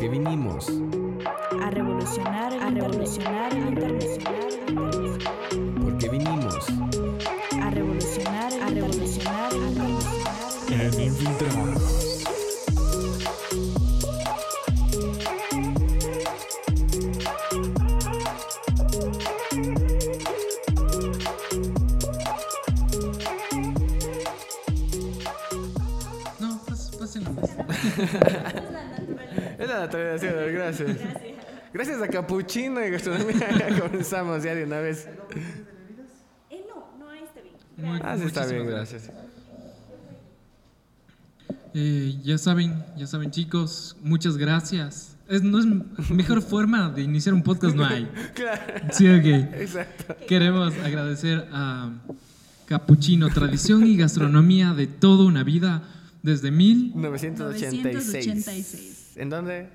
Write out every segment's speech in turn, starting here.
Porque vinimos. A revolucionar, a revolucionar el internacional, Porque vinimos Naturaleza, gracias. Gracias a Capuchino y Gastronomía ya comenzamos ya de una vez. Eh, no, no, ahí está bien. Muy- Ah, sí, está bien, gracias. Eh, ya saben, ya saben chicos, muchas gracias. Es, no es mejor forma de iniciar un podcast, no hay. Claro, Sí, ok. exacto. Queremos agradecer a Capuchino, tradición y gastronomía de toda una vida desde mil 986. 986. ¿En dónde?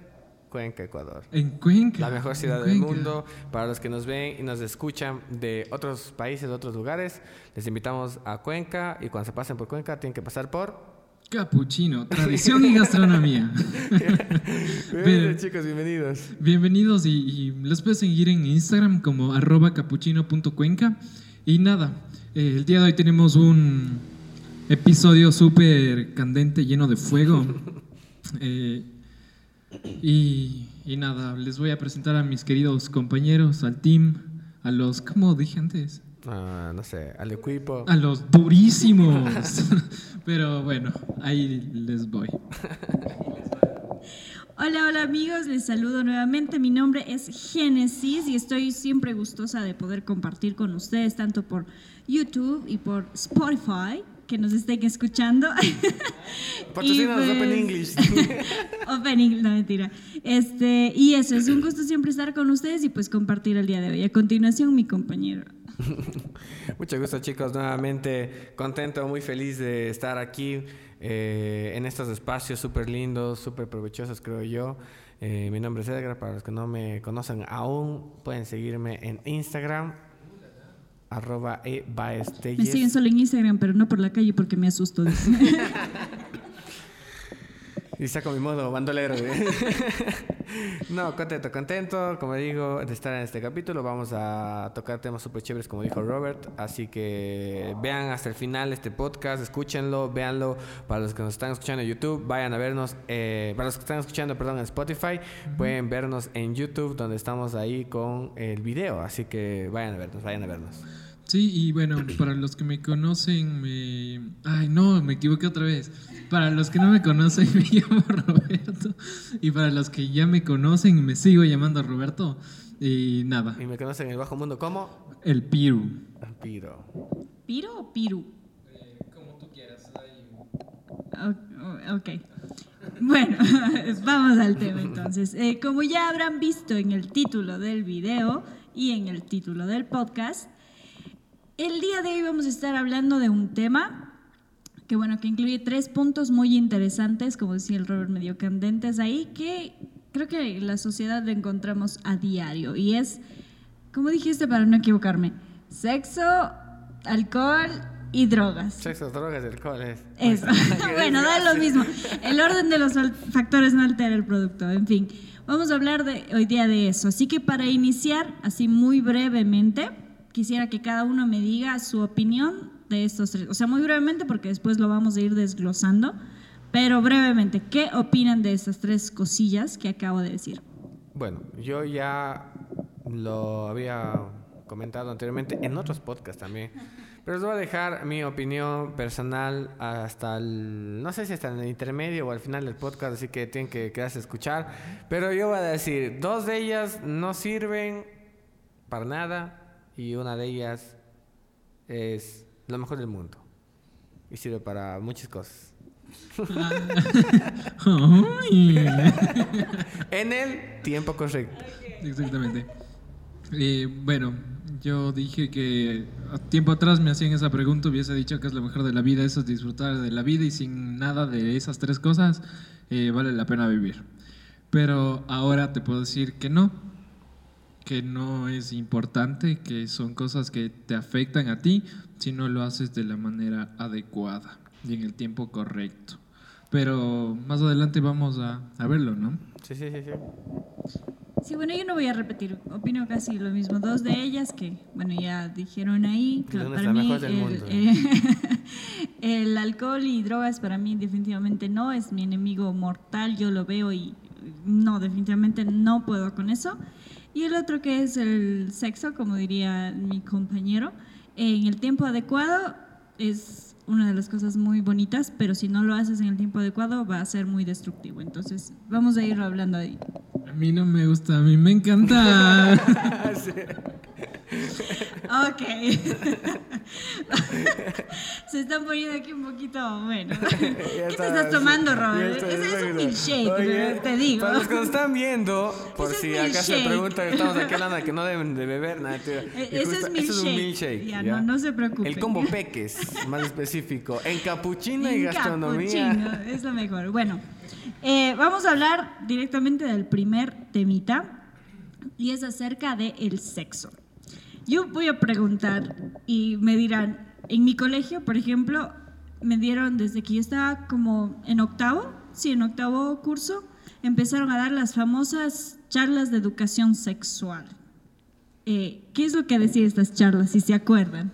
Cuenca, Ecuador. en Cuenca. La mejor ciudad del mundo. Para los que nos ven y nos escuchan de otros países, de otros lugares, les invitamos a Cuenca y cuando se pasen por Cuenca tienen que pasar por... Capuchino, tradición y gastronomía. Bienvenidos, chicos, bienvenidos. Bienvenidos y, y los puedes seguir en Instagram como arroba capuchino.cuenca. Y nada, eh, el día de hoy tenemos un episodio súper candente, lleno de fuego. Eh, y, y nada, les voy a presentar a mis queridos compañeros, al team, a los, ¿cómo dije antes? Ah, no sé, al equipo. A los durísimos. Pero bueno, ahí les voy. Hola, hola amigos, les saludo nuevamente. Mi nombre es Génesis y estoy siempre gustosa de poder compartir con ustedes, tanto por YouTube y por Spotify, que nos estén escuchando. Patrocínanos Y Open pues- English. Open English, no mentira. Este, y eso, es un gusto siempre estar con ustedes y pues compartir el día de hoy. A continuación, mi compañero. Mucho gusto chicos, nuevamente contento, muy feliz de estar aquí eh, en estos espacios súper lindos, súper provechosos creo yo. Eh, mi nombre es Edgar, para los que no me conocen aún, pueden seguirme en Instagram, arroba e. Me siguen solo en Instagram, pero no por la calle porque me asusto. Y saco mi modo bandolero. güey. no, contento, contento, como digo, de estar en este capítulo. Vamos a tocar temas súper chéveres, como dijo Robert. Así que vean hasta el final este podcast, escúchenlo, véanlo. Para los que nos están escuchando en YouTube, vayan a vernos. eh, para los que están escuchando, perdón, en Spotify, pueden vernos en YouTube, donde estamos ahí con el video. Así que vayan a vernos, vayan a vernos. Sí, y bueno, para los que me conocen, me... Ay, no, me equivoqué otra vez. Para los que no me conocen, me llamo Roberto. Y para los que ya me conocen, me sigo llamando Roberto. Y nada, Y me conocen en el bajo mundo como el Piru. Vampiro. ¿Piro o Piru? como tú quieras. Ok. Bueno, vamos al tema entonces. Eh, como ya habrán visto en el título del video y en el título del podcast, el día de hoy vamos a estar hablando de un tema que bueno, que incluye tres puntos muy interesantes, como decía el Robert, medio candentes ahí, que creo que la sociedad lo encontramos a diario. Y es, como dijiste para no equivocarme, sexo, alcohol y drogas. Sexo, drogas y alcohol es. Eso. bueno, da lo mismo. El orden de los factores no altera el producto. En fin, vamos a hablar de, hoy día de eso. Así que para iniciar, así muy brevemente, quisiera que cada uno me diga su opinión de estos tres. O sea, muy brevemente porque después lo vamos a ir desglosando. Pero brevemente, ¿qué opinan de estas tres cosillas que acabo de decir? Bueno, yo ya lo había comentado anteriormente en otros podcasts también. Pero les voy a dejar mi opinión personal hasta el, no sé si hasta en el intermedio o al final del podcast, así que tienen que quedarse a escuchar. Pero yo voy a decir, dos de ellas no sirven para nada y una de ellas es lo mejor del mundo. Y sirve para muchas cosas. En el tiempo correcto. Exactamente. Eh, bueno, yo dije que tiempo atrás me hacían esa pregunta, hubiese dicho que es lo mejor de la vida, eso es disfrutar de la vida y sin nada de esas tres cosas eh, vale la pena vivir. Pero ahora te puedo decir que no, que no es importante, que son cosas que te afectan a ti si no lo haces de la manera adecuada y en el tiempo correcto. Pero más adelante vamos a, a verlo, ¿no? Sí, sí, sí, sí. Sí, bueno, yo no voy a repetir, opino casi lo mismo. Dos de ellas que, bueno, ya dijeron ahí, Que para mí el, mundo. eh, el alcohol y drogas para mí definitivamente no, es mi enemigo mortal, yo lo veo y no, definitivamente no puedo con eso. Y el otro que es el sexo, como diría mi compañero, en el tiempo adecuado es una de las cosas muy bonitas, pero si no lo haces en el tiempo adecuado va a ser muy destructivo. Entonces, vamos a ir hablando ahí. A mí no me gusta, a mí me encanta. Ok. Se están poniendo aquí un poquito, bueno. ¿Qué te está, estás tomando, sí, Robert? Ese es un milkshake, Oye, te digo. Para los que nos están viendo, por Ese si acaso se milkshake. preguntan, estamos aquí hablando de que no deben de beber nada. ese justo- es es un milkshake. milkshake. Ya, no- no se preocupen. El combo peques, más específico. En capuchino y gastronomía. capuchino, es lo mejor. Bueno, eh, vamos a hablar directamente del primer temita y es acerca del el sexo. Yo voy a preguntar y me dirán, en mi colegio, por ejemplo, me dieron desde que yo estaba como en octavo, sí, en octavo curso, empezaron a dar las famosas charlas de educación sexual. Eh, ¿Qué es lo que decía estas charlas, si se acuerdan?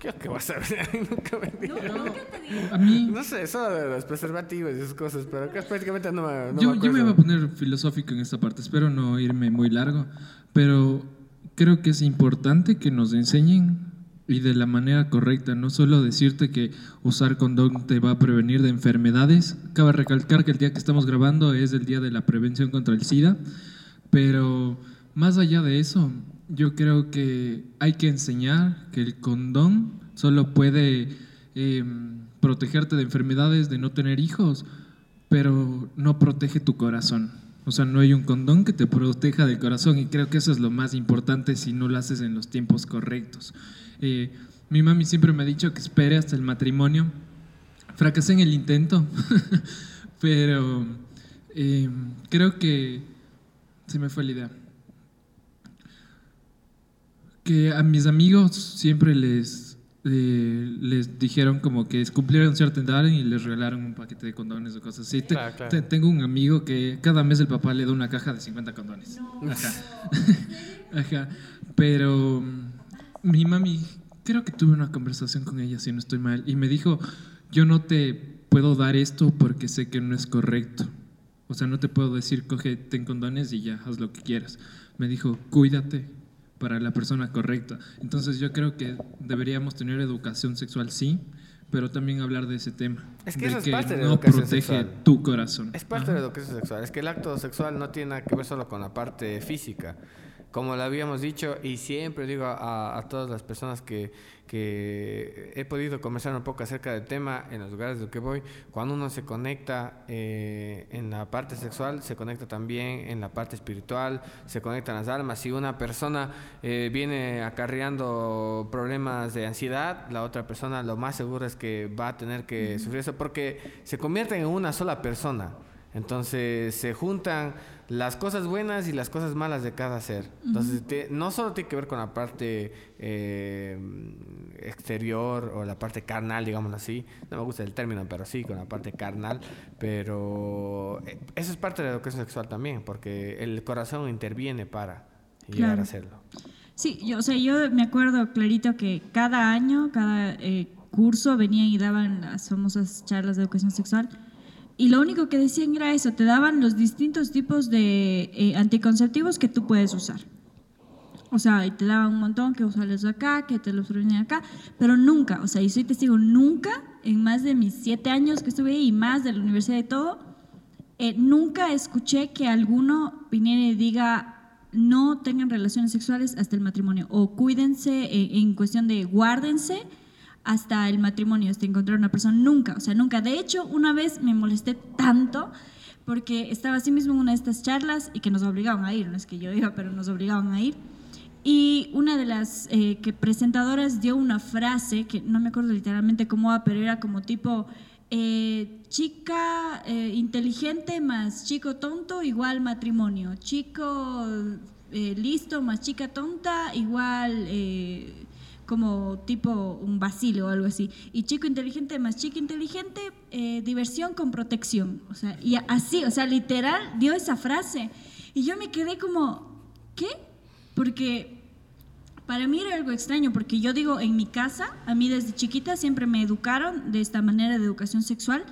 ¿Qué que vas a ver? Nunca me No, nunca te digo. A mí, No sé, eso de los preservativos y esas cosas, pero que prácticamente no me, no yo, me yo me iba a poner filosófico en esta parte, espero no irme muy largo, pero creo que es importante que nos enseñen y de la manera correcta, no solo decirte que usar condón te va a prevenir de enfermedades. Cabe recalcar que el día que estamos grabando es el día de la prevención contra el SIDA, pero más allá de eso, yo creo que hay que enseñar que el condón solo puede eh, protegerte de enfermedades, de no tener hijos, pero no protege tu corazón. O sea, no hay un condón que te proteja del corazón y creo que eso es lo más importante si no lo haces en los tiempos correctos. Eh, mi mami siempre me ha dicho que espere hasta el matrimonio. Fracasé en el intento, pero eh, creo que se me fue la idea. Que a mis amigos siempre les, eh, les dijeron como que cumplieron cierta edad y les regalaron un paquete de condones o cosas así. Te- Claro, claro. te- tengo un amigo que cada mes el papá le da una caja de 50 condones. Ajá. Ajá. Pero mm, mi mami, creo que tuve una conversación con ella, si no estoy mal, y me dijo, yo no te puedo dar esto porque sé que no es correcto. O sea, no te puedo decir, coge, ten condones y ya, haz lo que quieras. Me dijo, cuídate para la persona correcta. Entonces yo creo que deberíamos tener educación sexual, sí, pero también hablar de ese tema. Es que de eso es parte de la no educación protege sexual. tu corazón. Es parte de la educación sexual. Es que el acto sexual no tiene nada que ver solo con la parte física. Como lo habíamos dicho, y siempre digo a, a todas las personas que, que he podido conversar un poco acerca del tema en los lugares de los que voy, cuando uno se conecta eh, en la parte sexual, se conecta también en la parte espiritual, se conectan las almas. Si una persona eh, viene acarreando problemas de ansiedad, la otra persona lo más seguro es que va a tener que sufrir eso porque se convierten en una sola persona. Entonces se juntan las cosas buenas y las cosas malas de cada ser. Entonces te- no solo tiene que ver con la parte eh, exterior o la parte carnal, digámoslo así. No me gusta el término, pero sí, con la parte carnal. Pero eh, eso es parte de la educación sexual también, porque el corazón interviene para llegar a hacerlo. Sí, yo, o sea, yo me acuerdo clarito que cada año, cada eh, curso venían y daban las famosas charlas de educación sexual. Y lo único que decían era eso, te daban los distintos tipos de eh, anticonceptivos que tú puedes usar. O sea, y te daban un montón que usarlos acá, que te los prevenían acá, pero nunca, o sea, y soy testigo, nunca, en más de mis siete años que estuve ahí y más de la universidad y todo, eh, nunca escuché que alguno viniera y diga no tengan relaciones sexuales hasta el matrimonio o cuídense eh, en cuestión de guárdense hasta el matrimonio, hasta encontrar una persona. Nunca, o sea, nunca. De hecho, una vez me molesté tanto porque estaba así mismo en una de estas charlas y que nos obligaban a ir, no es que yo iba, pero nos obligaban a ir. Y una de las eh, que presentadoras dio una frase que no me acuerdo literalmente cómo va, pero era como tipo, eh, chica eh, inteligente más chico tonto igual matrimonio, chico listo más chica tonta igual como tipo un vacilo o algo así. Y chico inteligente más chico inteligente, eh, diversión con protección. O sea, y así, o sea, literal dio esa frase. Y yo me quedé como, ¿qué? Porque para mí era algo extraño, porque yo digo, en mi casa, a mí desde chiquita siempre me educaron de esta manera de educación sexual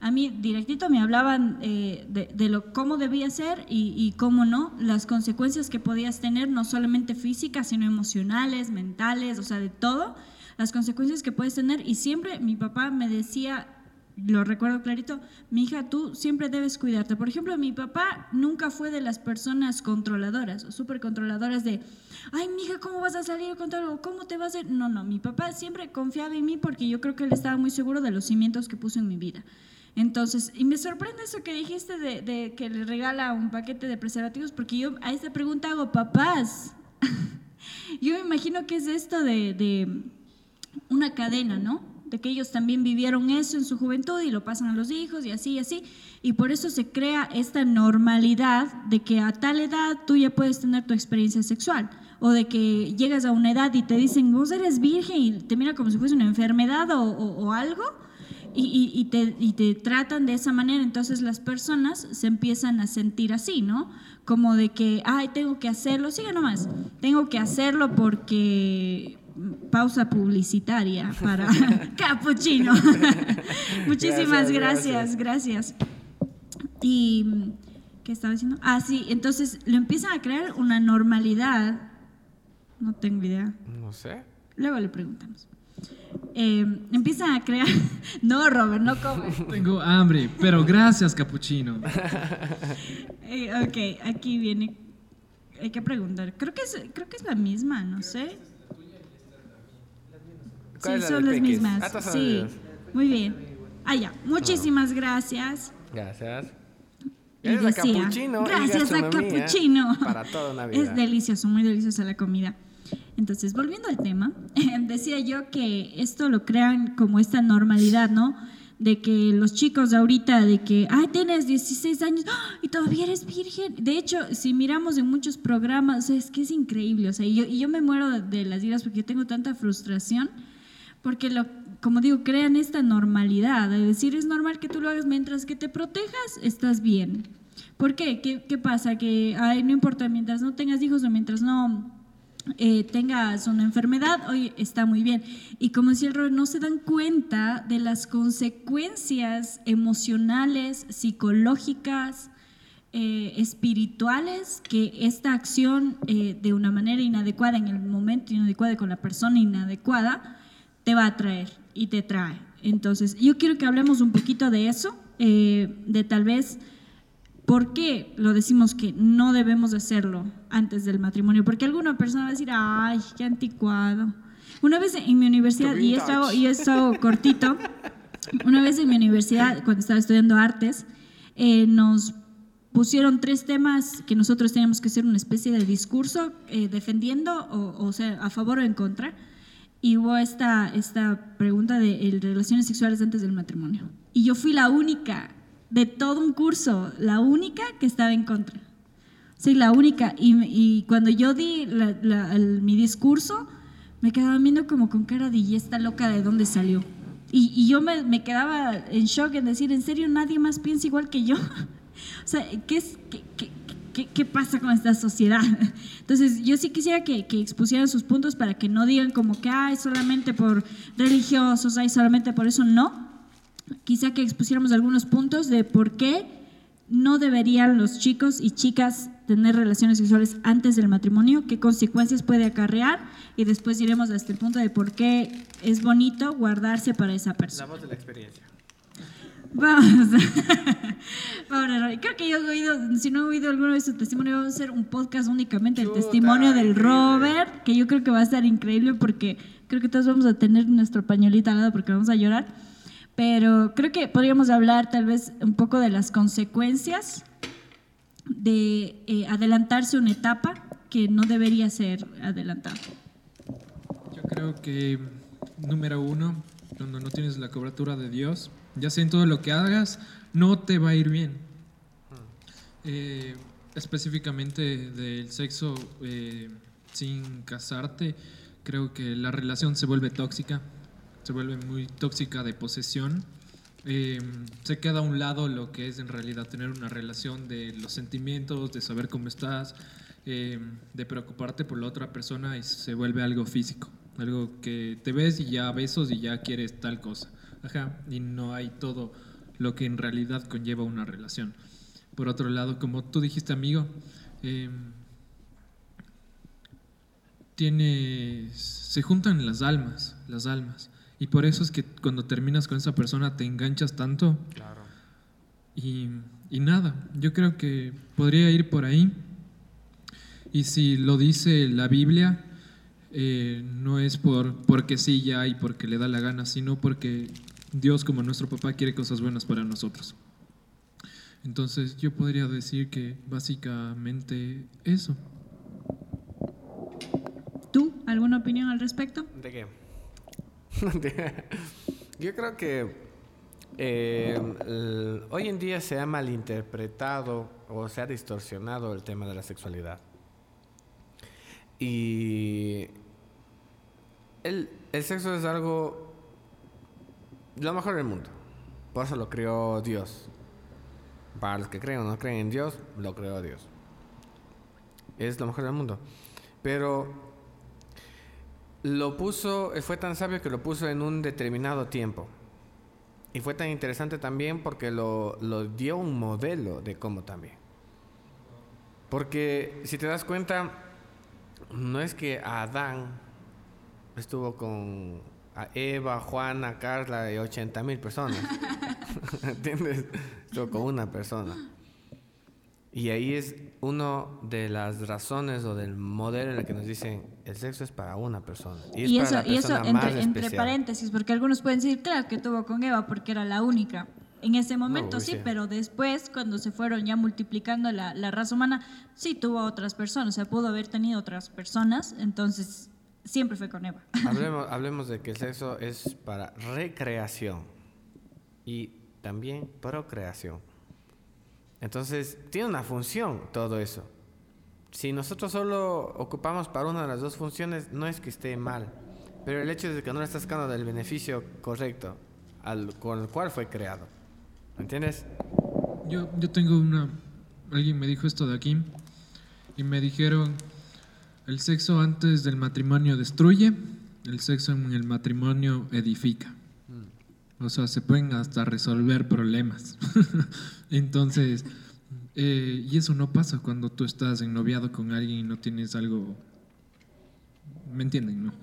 a mí directito me hablaban eh, de, cómo debía ser y, cómo no, las consecuencias que podías tener, no solamente físicas, sino emocionales, mentales, o sea, de todo, las consecuencias que puedes tener. Y siempre mi papá me decía, lo recuerdo clarito, mi hija, tú siempre debes cuidarte. Por ejemplo, mi papá nunca fue de las personas controladoras o súper controladoras de, ay, mi hija, ¿cómo vas a salir con algo? ¿Cómo te vas a...? No, no, mi papá siempre confiaba en mí porque yo creo que él estaba muy seguro de los cimientos que puso en mi vida. Entonces, y me sorprende eso que dijiste de, que le regala un paquete de preservativos, porque yo a esta pregunta hago, papás, yo me imagino que es esto de, una cadena, ¿no? De que ellos también vivieron eso en su juventud y lo pasan a los hijos y así y así. Y por eso se crea esta normalidad de que a tal edad tú ya puedes tener tu experiencia sexual. O de que llegas a una edad y te dicen, vos eres virgen y te mira como si fuese una enfermedad o algo y, y, te, y, te, tratan de esa manera, entonces las personas se empiezan a sentir así, ¿no? Como de que, ay, tengo que hacerlo, sigue nomás, tengo que hacerlo porque pausa publicitaria para Capuchino. Muchísimas gracias, gracias, Y, ¿qué estaba diciendo? Ah, sí, entonces lo empiezan a crear una normalidad. No tengo idea. No sé. Luego le preguntamos eh, empiezan a crear. No, Robert, no comes. Tengo hambre, pero gracias, capuchino. Eh, ok, aquí viene. Hay que preguntar. Creo que es, creo que es la misma, no sé. Sí, son las mismas. Ah, sí, muy bien. Ah, ya. Muchísimas gracias. Gracias. Y decía, gracias a Capuchino. Para toda una vida. Es delicioso, muy deliciosa la comida. Entonces, volviendo al tema, decía yo que esto lo crean como esta normalidad, ¿no? De que los chicos ahorita, de que, ay, tienes 16 años ¡ah! y todavía eres virgen. De hecho, si miramos en muchos programas, es que es increíble. O sea, y yo, y yo me muero de, las iras porque tengo tanta frustración, porque lo, como digo, crean esta normalidad. De decir, es normal que tú lo hagas mientras que te protejas, estás bien. ¿Por qué? ¿Qué, qué pasa? Que, ay, no importa, mientras no tengas hijos o mientras no eh, tengas una enfermedad, hoy está muy bien. Y como decía el no se dan cuenta de las consecuencias emocionales, psicológicas, eh, espirituales que esta acción eh, de una manera inadecuada, en el momento inadecuado con la persona inadecuada, te va a traer y te trae. Entonces, yo quiero que hablemos un poquito de eso, de tal vez ¿Por qué lo decimos que no debemos hacerlo antes del matrimonio? Porque alguna persona va a decir, ay, qué anticuado. Una vez en mi universidad, y esto, y esto cortito, una vez en mi universidad, cuando estaba estudiando artes, eh, nos pusieron tres temas que nosotros teníamos que hacer una especie de discurso eh, defendiendo, o, o, sea, a favor o en contra. Y hubo esta, esta pregunta de relaciones sexuales antes del matrimonio. Y yo fui la única de todo un curso, la única que estaba en contra. Sí, la única. Y, cuando yo di mi discurso, me quedaban viendo como con cara de, ¿y esta loca de dónde salió? Y, yo me, quedaba en shock en decir, ¿en serio nadie más piensa igual que yo? o sea, ¿qué, es, qué, qué, pasa con esta sociedad? Entonces, yo sí quisiera que, que, expusieran sus puntos para que no digan como que, ay, solamente por religiosos, ay, solamente por eso. No, quizá que expusiéramos algunos puntos de por qué no deberían los chicos y chicas tener relaciones sexuales antes del matrimonio, qué consecuencias puede acarrear y después iremos hasta el punto de por qué es bonito guardarse para esa persona. La voz de la experiencia. Vamos. Creo que yo he oído, si no he oído alguno de su testimonio, vamos a hacer un podcast únicamente del testimonio del Robert, que yo creo que va a estar increíble porque creo que todos vamos a tener nuestro pañuelito al lado porque vamos a llorar pero creo que podríamos hablar tal vez un poco de las consecuencias de eh, adelantarse una etapa que no debería ser adelantada. Yo creo que, número uno, cuando no tienes la cobertura de Dios, ya sea en todo lo que hagas, no te va a ir bien. Eh, específicamente del sexo eh, sin casarte, creo que la relación se vuelve tóxica, se vuelve muy tóxica de posesión. Eh, se queda a un lado lo que es en realidad tener una relación de los sentimientos, de saber cómo estás, eh, de preocuparte por la otra persona y se vuelve algo físico, algo que te ves y ya besos y ya quieres tal cosa. Ajá, y no hay todo lo que en realidad conlleva una relación. Por otro lado, como tú dijiste, amigo, eh, tiene, se juntan las almas, las almas. Y por eso es que cuando terminas con esa persona te enganchas tanto. Claro. Y, y nada, yo creo que podría ir por ahí. Y si lo dice la Biblia, eh, no es por porque sí ya y porque le da la gana, sino porque Dios como nuestro papá quiere cosas buenas para nosotros. Entonces yo podría decir que básicamente eso. ¿Tú? ¿Alguna opinión al respecto? ¿De qué? Yo creo que el- hoy en día se ha malinterpretado o se ha distorsionado el tema de la sexualidad. Y el, el sexo es algo lo mejor del mundo. Por eso lo creó Dios. Para los que creen o no creen en Dios, lo creó Dios. Es lo mejor del mundo. Pero lo puso, eh, fue tan sabio que lo puso en un determinado tiempo. Y fue tan interesante también porque lo, lo dio un modelo de cómo también. Porque si te das cuenta, no es que Adán estuvo con a Eva, Juana, Carla y 80 mil personas. ¿Entiendes? Estuvo con una persona. Y ahí es una de las razones o del modelo en el que nos dicen el sexo es para una persona. Y, es Y para eso, la y eso persona más entre, entre paréntesis, porque algunos pueden decir, claro, que tuvo con Eva porque era la única. En ese momento sí, sí. pero después, cuando se fueron ya multiplicando la, la raza humana, sí tuvo otras personas, o sea, pudo haber tenido otras personas, entonces siempre fue con Eva. Hablemos, hablemos de que el sexo es para recreación y también procreación. Entonces, tiene una función todo eso. Si nosotros solo ocupamos para una de las dos funciones, no es que esté mal, pero el hecho es que no le estás sacando del beneficio correcto al, con el cual fue creado. ¿Me entiendes? Yo, yo tengo una... Alguien me dijo esto de aquí y me dijeron, el sexo antes del matrimonio destruye, el sexo en el matrimonio edifica. O sea, se pueden hasta resolver problemas. Entonces, eh, y eso no pasa cuando tú estás ennoviado con alguien y no tienes algo... ¿Me entienden, no?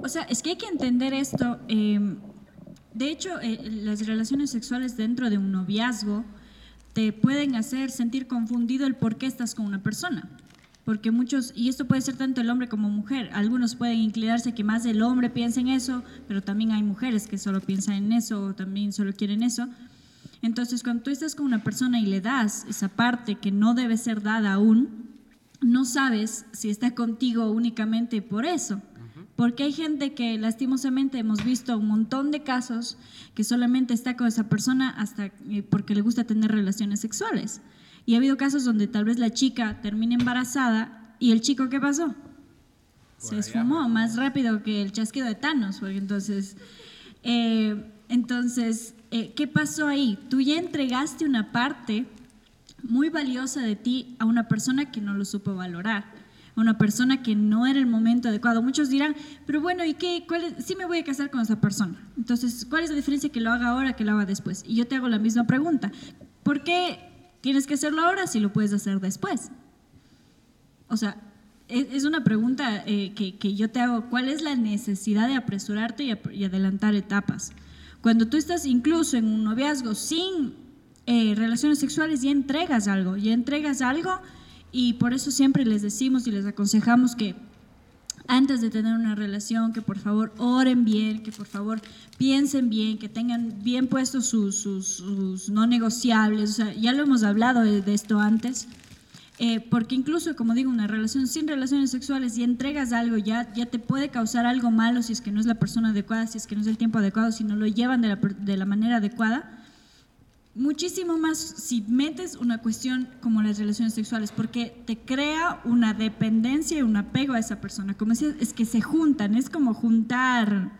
O sea, es que hay que entender esto. eh, de hecho, eh, las relaciones sexuales dentro de un noviazgo te pueden hacer sentir confundido el por qué estás con una persona. Porque muchos, y esto puede ser tanto el hombre como mujer, algunos pueden inclinarse que más el hombre piensa en eso, pero también hay mujeres que solo piensan en eso o también solo quieren eso. Entonces, cuando tú estás con una persona y le das esa parte que no debe ser dada aún, no sabes si está contigo únicamente por eso. Porque hay gente que lastimosamente hemos visto un montón de casos que solamente está con esa persona hasta eh, porque le gusta tener relaciones sexuales. Y ha habido casos donde tal vez la chica termina embarazada y el chico ¿qué pasó? Se esfumó más rápido que el chasquido de Thanos, porque entonces, eh, entonces, eh, ¿qué pasó ahí? Tú ya entregaste una parte muy valiosa de ti a una persona que no lo supo valorar, a una persona que no era el momento adecuado. Muchos dirán, pero bueno, ¿y qué? ¿Cuál es? Sí me voy a casar con esa persona. Entonces, ¿cuál es la diferencia que lo haga ahora que lo haga después? Y yo te hago la misma pregunta. ¿Por qué tienes que hacerlo ahora si lo puedes hacer después? O sea, es, es una pregunta eh, que, que yo te hago. ¿Cuál es la necesidad de apresurarte y, y adelantar etapas? Cuando tú estás incluso en un noviazgo sin eh, relaciones sexuales, ya entregas algo, ya entregas algo y por eso siempre les decimos y les aconsejamos que antes de tener una relación, que por favor oren bien, que por favor piensen bien, que tengan bien puestos sus, sus- sus no negociables. O sea, ya lo hemos hablado de, esto antes. Eh, porque incluso, como digo, una relación sin relaciones sexuales, si entregas algo, ya, ya te puede causar algo malo si es que no es la persona adecuada, si es que no es el tiempo adecuado, si no lo llevan de la, de la manera adecuada. Muchísimo más si metes una cuestión como las relaciones sexuales, porque te crea una dependencia y un apego a esa persona. Como decías, es que se juntan, es como juntar,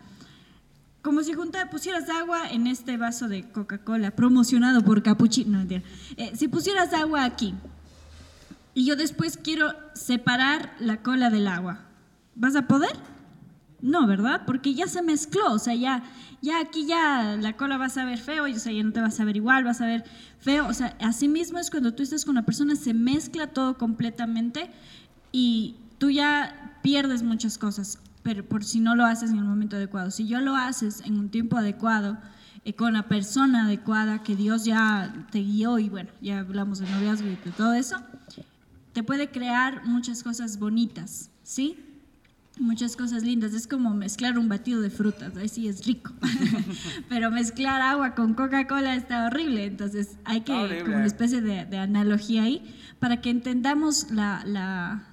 como si pusieras agua en este vaso de Coca-Cola, promocionado por Capuchino. No. Eh, si pusieras agua aquí y yo después quiero separar la cola del agua, ¿vas a poder? No, ¿verdad? Porque ya se mezcló, o sea, ya, ya aquí ya la cola va a saber feo, y, o sea, ya no te vas a ver igual, vas a ver feo, o sea, así mismo es cuando tú estás con una persona, se mezcla todo completamente y tú ya pierdes muchas cosas, pero por si no lo haces en el momento adecuado. Si yo lo haces en un tiempo adecuado, eh, con la persona adecuada que Dios ya te guió y bueno, ya hablamos de noviazgo y de todo eso, te puede crear muchas cosas bonitas, ¿sí? Muchas cosas lindas. Es como mezclar un batido de frutas, ahí sí es rico. Pero mezclar agua con Coca-Cola está horrible. Entonces hay que, como una especie de, analogía ahí, para que entendamos la, la,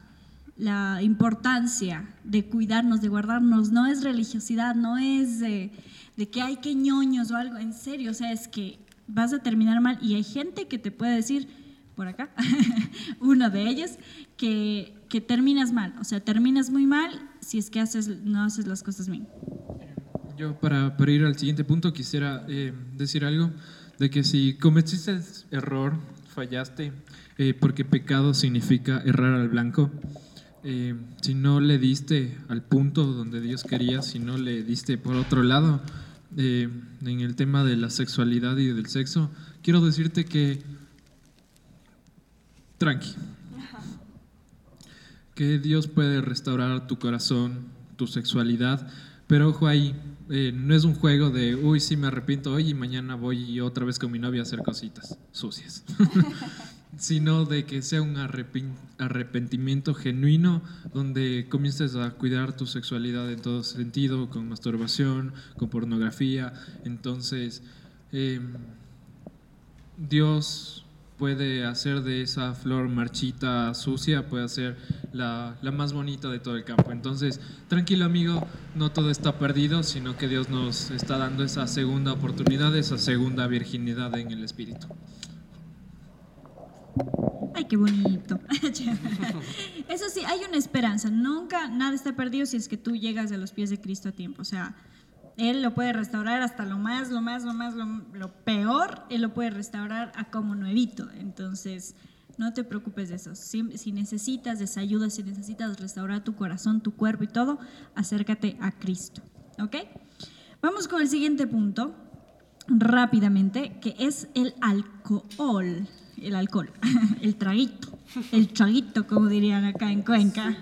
la, importancia de cuidarnos, de guardarnos. No es religiosidad, no es de, de que hay que ñoños o algo. En serio, o sea, es que vas a terminar mal. Y hay gente que te puede decir, por acá, uno de ellos, que, que terminas mal. O sea, terminas muy mal si es que haces, no haces las cosas bien. Yo para, para ir al siguiente punto quisiera eh, decir algo de que si cometiste error, fallaste, eh, porque pecado significa errar al blanco, eh, si no le diste al punto donde Dios quería, si no le diste por otro lado, en el tema de la sexualidad y del sexo, quiero decirte que tranqui, que Dios puede restaurar tu corazón, tu sexualidad, pero ojo ahí, eh, no es un juego de, uy, sí me arrepiento hoy y mañana voy otra vez con mi novia a hacer cositas sucias, sino de que sea un arrepentimiento genuino donde comiences a cuidar tu sexualidad en todo sentido, con masturbación, con pornografía. Entonces, em, Dios puede hacer de esa flor marchita, sucia, puede hacer la, la, más bonita de todo el campo. Entonces, tranquilo amigo, no todo está perdido, sino que Dios nos está dando esa segunda oportunidad, esa segunda virginidad en el Espíritu. Ay, qué bonito. Eso sí, hay una esperanza. Nunca nada está perdido si es que tú llegas a los pies de Cristo a tiempo. O sea, él lo puede restaurar hasta lo más, lo más, lo más, lo, peor, Él lo puede restaurar a como nuevito. Entonces, no te preocupes de eso. Si, necesitas esa ayuda, si necesitas restaurar tu corazón, tu cuerpo y todo, acércate a Cristo. ¿Ok? Vamos con el siguiente punto, rápidamente, que es el alcohol. El alcohol, el traguito, el traguito, como dirían acá en Cuenca.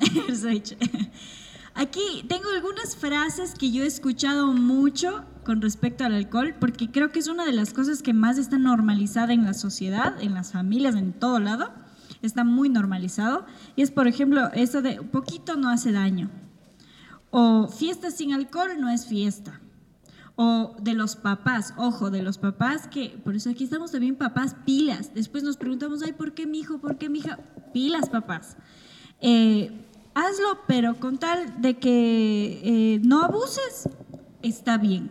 el. Aquí tengo algunas frases que yo he escuchado mucho con respecto al alcohol, porque creo que es una de las cosas que más está normalizada en la sociedad, en las familias, en todo lado. Está muy normalizado. Y es, por ejemplo, eso de poquito no hace daño. O fiesta sin alcohol no es fiesta. O de los papás, ojo, de los papás que, por eso aquí estamos también papás pilas. Después nos preguntamos, ay, ¿por qué mi hijo? ¿Por qué mi hija? Pilas, papás. Eh, hazlo, pero con tal de que eh, no abuses, está bien.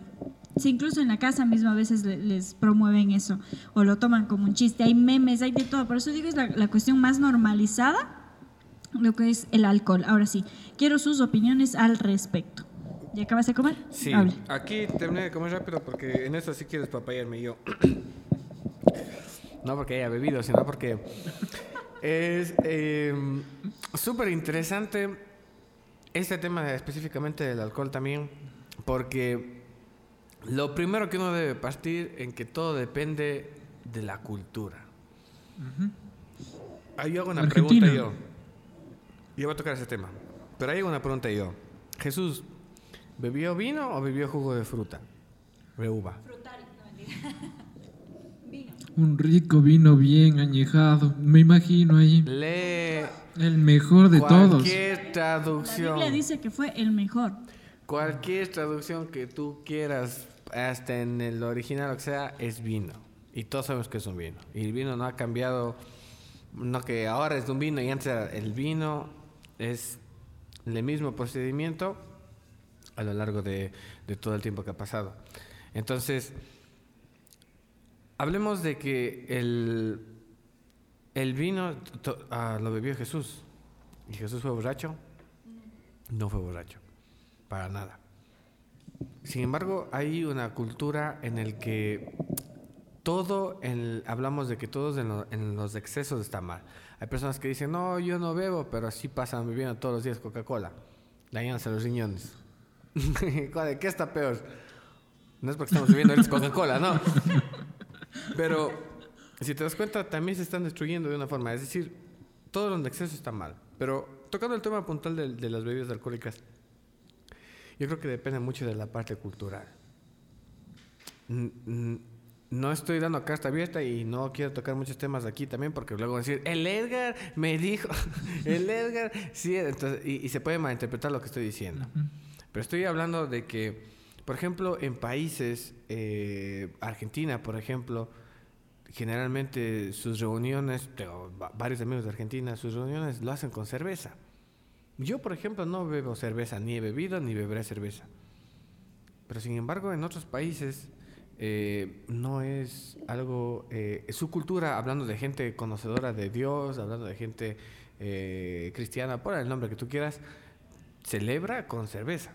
Sí, incluso en la casa mismo a veces les promueven eso o lo toman como un chiste. Hay memes, hay de todo. Por eso digo, es la, cuestión más normalizada, lo que es el alcohol. Ahora sí, quiero sus opiniones al respecto. ¿Ya acabas de comer? Sí, aquí terminé de comer rápido porque en eso sí quieres papayarme yo. no porque haya bebido, sino porque es em, súper interesante este tema específicamente del alcohol también, porque lo primero que uno debe partir en que todo depende de la cultura. Ahí hago una pregunta yo. Yo voy a tocar ese tema. Pero ahí hago una pregunta yo. Jesús, ¿bebió vino o bebió jugo de fruta? De uva. Frutario, no un rico vino bien añejado. Me imagino ahí. Lee. El mejor de todos. Cualquier traducción. La Biblia dice que fue el mejor. Cualquier traducción que tú quieras, hasta en el original, o que sea, es vino. Y todos sabemos que es un vino. Y el vino no ha cambiado. No que ahora es un vino y antes era el vino. Es el mismo procedimiento a lo largo de, de todo el tiempo que ha pasado. Entonces hablemos de que el, el vino ah, lo bebió Jesús. ¿Y Jesús fue borracho? No fue borracho, para nada. Sin embargo, hay una cultura en el que todo, hablamos de que todos en, los excesos está mal. Hay personas que dicen, no, yo no bebo, pero así pasan bebiendo todos los días Coca-Cola. Dañándose los riñones. ¿Qué está peor? No es porque estamos bebiendo Coca-Cola, no. Pero si te das cuenta, también se están destruyendo de una forma. Es decir, todo lo en exceso está mal. Pero tocando el tema puntual de, de las bebidas alcohólicas, yo creo que depende mucho de la parte cultural no estoy dando carta abierta y no quiero tocar muchos temas aquí también porque luego van a decir, el Edgar me dijo, el Edgar, sí, entonces, y, se puede malinterpretar lo que estoy diciendo. Pero estoy hablando de que, por ejemplo, en países, eh, Argentina, por ejemplo, generalmente sus reuniones, tengo varios amigos de Argentina, sus reuniones lo hacen con cerveza. Yo, por ejemplo, no bebo cerveza, ni he bebido, ni beberé cerveza. Pero sin embargo, en otros países eh, no es algo, eh, su cultura, hablando de gente conocedora de Dios, hablando de gente eh, cristiana, por el nombre que tú quieras, celebra con cerveza.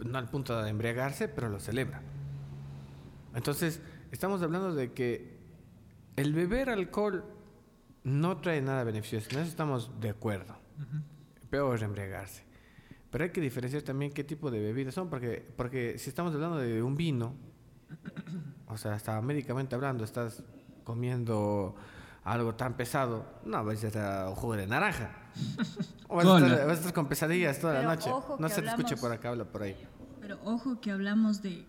No al punto de embriagarse, pero lo celebra. Entonces, estamos hablando de que el beber alcohol no trae nada beneficioso, en eso estamos de acuerdo. Peor es embriagarse. Pero hay que diferenciar también qué tipo de bebidas son, porque, porque si estamos hablando de un vino, o sea, hasta médicamente hablando, estás comiendo algo tan pesado, no vas a estar un jugo de naranja. O vas, a estar, con pesadillas toda la noche. No se te escuche por acá, habla por ahí. Pero ojo que hablamos de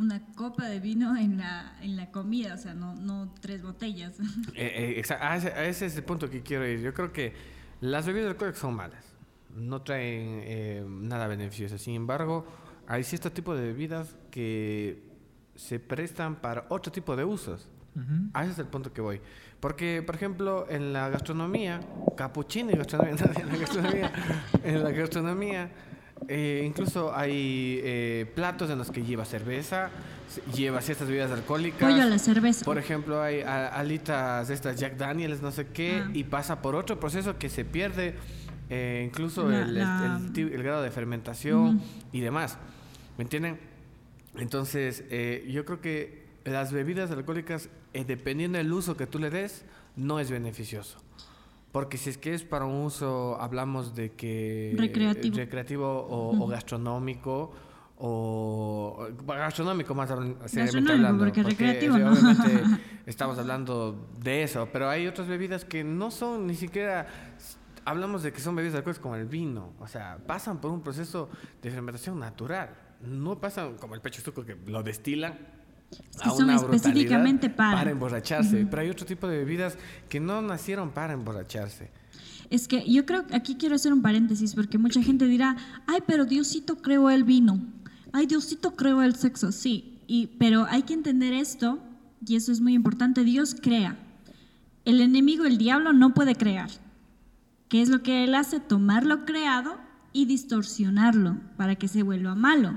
una copa de vino en la, en la comida, o sea, no, no tres botellas. Eh, eh, ah, ese, ese, es el punto que quiero ir. Yo creo que las bebidas alcohólicas son malas no traen eh, nada beneficioso. Sin embargo, hay cierto tipo de bebidas que se prestan para otro tipo de usos. A ese es el punto que voy. Porque, por ejemplo, en la gastronomía, capuchino y gastronomía, en la gastronomía, en la gastronomía eh, incluso hay eh, platos en los que lleva cerveza, lleva ciertas bebidas alcohólicas. Pollo a la cerveza. Por ejemplo, hay alitas de estas Jack Daniels, no sé qué, ah. y pasa por otro proceso que se pierde eh, incluso el, grado de fermentación y demás. ¿Me entienden? Entonces, eh, yo creo que las bebidas alcohólicas, eh, dependiendo del uso que tú le des, no es beneficioso. Porque si es que es para un uso, hablamos de que... Recreativo. recreativo o, gastronómico, o gastronómico más gastronómico, hablando. Porque, recreativo no. estamos hablando de eso, pero hay otras bebidas que no son ni siquiera hablamos de que son bebidas alcohólicas como el vino, o sea, pasan por un proceso de fermentación natural. No pasan como el pecho suco que lo destilan a son específicamente para. para emborracharse. Pero hay otro tipo de bebidas que no nacieron para emborracharse. Es que yo creo que aquí quiero hacer un paréntesis porque mucha gente dirá, ay, pero Diosito creó el vino, ay, Diosito creó el sexo, sí, y, pero hay que entender esto, y eso es muy importante, Dios crea. El enemigo, el diablo, no puede crear. ¿Qué es lo que él hace? Tomar lo creado y distorsionarlo para que se vuelva malo.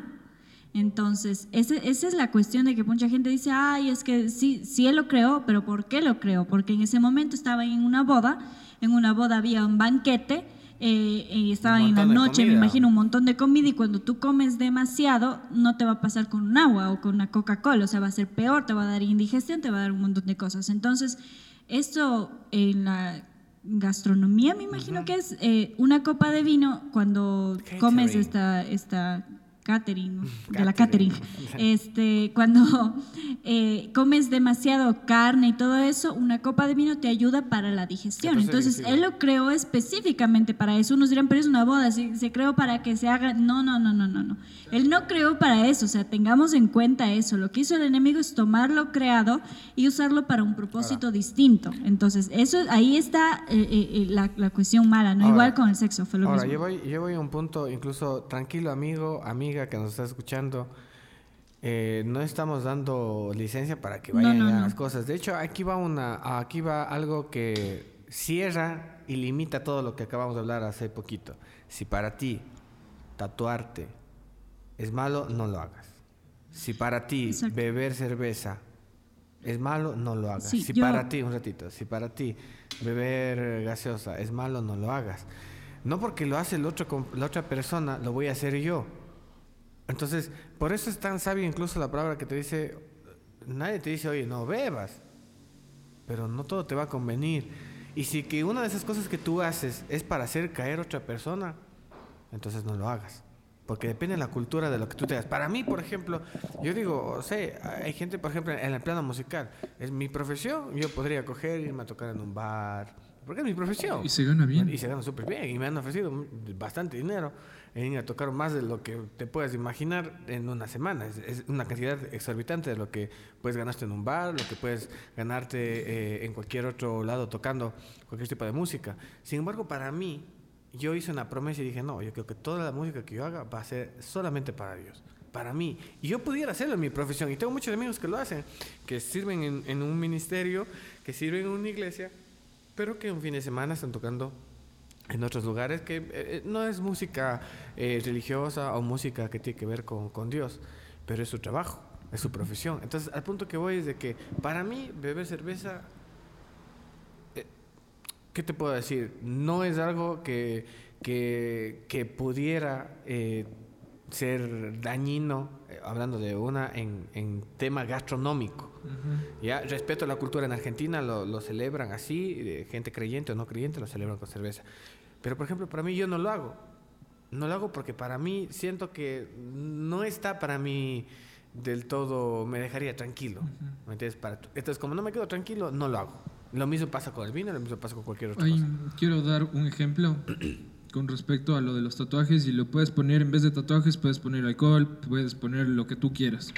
Entonces, esa es la cuestión de que mucha gente dice, ay, es que sí, sí él lo creó, pero ¿por qué lo creó? Porque en ese momento estaba en una boda, en una boda había un banquete, eh, y estaba en la noche, me imagino, un montón de comida, y cuando tú comes demasiado, no te va a pasar con un agua o con una Coca-Cola, o sea, va a ser peor, te va a dar indigestión, te va a dar un montón de cosas. Entonces, esto en la gastronomía, me imagino que es eh, una copa de vino cuando comes esta, esta catering, de la catering, este, cuando eh, comes demasiado carne y todo eso, una copa de vino te ayuda para la digestión. Entonces, él lo creó específicamente para eso. Unos dirán, pero es una boda, se, se, creó para que se haga. No, no, no, no, no, no. Él no creó para eso, o sea, tengamos en cuenta eso. Lo que hizo el enemigo es tomar lo creado y usarlo para un propósito distinto. Entonces, eso ahí está eh, eh, la, la, cuestión mala, ¿no? Igual con el sexo, fue lo ahora, Yo voy, yo voy a un punto, incluso tranquilo, amigo, amiga que nos está escuchando, eh, no estamos dando licencia para que vayan a las cosas. De hecho, aquí va una, aquí va algo que cierra y limita todo lo que acabamos de hablar hace poquito. Si para ti tatuarte es malo, no lo hagas. Si para ti beber cerveza es malo, no lo hagas. Sí, si yo- para ti, un ratito, si para ti beber gaseosa es malo, no lo hagas. No porque lo hace el otro, la otra persona, lo voy a hacer yo. Entonces, por eso es tan sabia incluso la palabra que te dice, nadie te dice, oye, no bebas, pero no todo te va a convenir. Y si que una de esas cosas que tú haces es para hacer caer a otra persona, entonces no lo hagas. Porque depende de la cultura de lo que tú te hagas. Para mí, por ejemplo, yo digo, sé, hay gente, por ejemplo, en el plano musical, es mi profesión, yo podría coger, irme a tocar en un bar, porque es mi profesión. Y se gana bien. Y se gana súper bien. Y me han ofrecido bastante dinero en ir a tocar más de lo que te puedas imaginar en una semana. Es, es una cantidad exorbitante de lo que puedes ganarte en un bar, lo que puedes ganarte eh, en cualquier otro lado tocando cualquier tipo de música. Sin embargo, para mí, yo hice una promesa y dije, no, yo creo que toda la música que yo haga va a ser solamente para Dios. Para mí. Y yo pudiera hacerlo en mi profesión. Y tengo muchos amigos que lo hacen, que sirven en, en un ministerio, que sirven en una iglesia, pero que un fin de semana están tocando en otros lugares que eh, eh, no es música eh, religiosa o música que tiene que ver con, con Dios, pero es su trabajo, es su profesión. Entonces, al punto que voy es de que para mí beber cerveza, eh, ¿qué te puedo decir? No es algo que, que, que pudiera eh, ser dañino, eh, hablando de una, en, en tema gastronómico. Ya, respeto la cultura en Argentina, lo, lo celebran así, eh, gente creyente o no creyente lo celebran con cerveza. Pero, por ejemplo, para mí yo no lo hago. No lo hago porque para mí siento que no está para mí del todo, me dejaría tranquilo. ¿me entiendes? Para, entonces, como no me quedo tranquilo, no lo hago. Lo mismo pasa con el vino, lo mismo pasa con cualquier otra Ay, cosa. quiero dar un ejemplo con respecto a lo de los tatuajes y lo puedes poner en vez de tatuajes puedes poner alcohol puedes poner lo que tú quieras.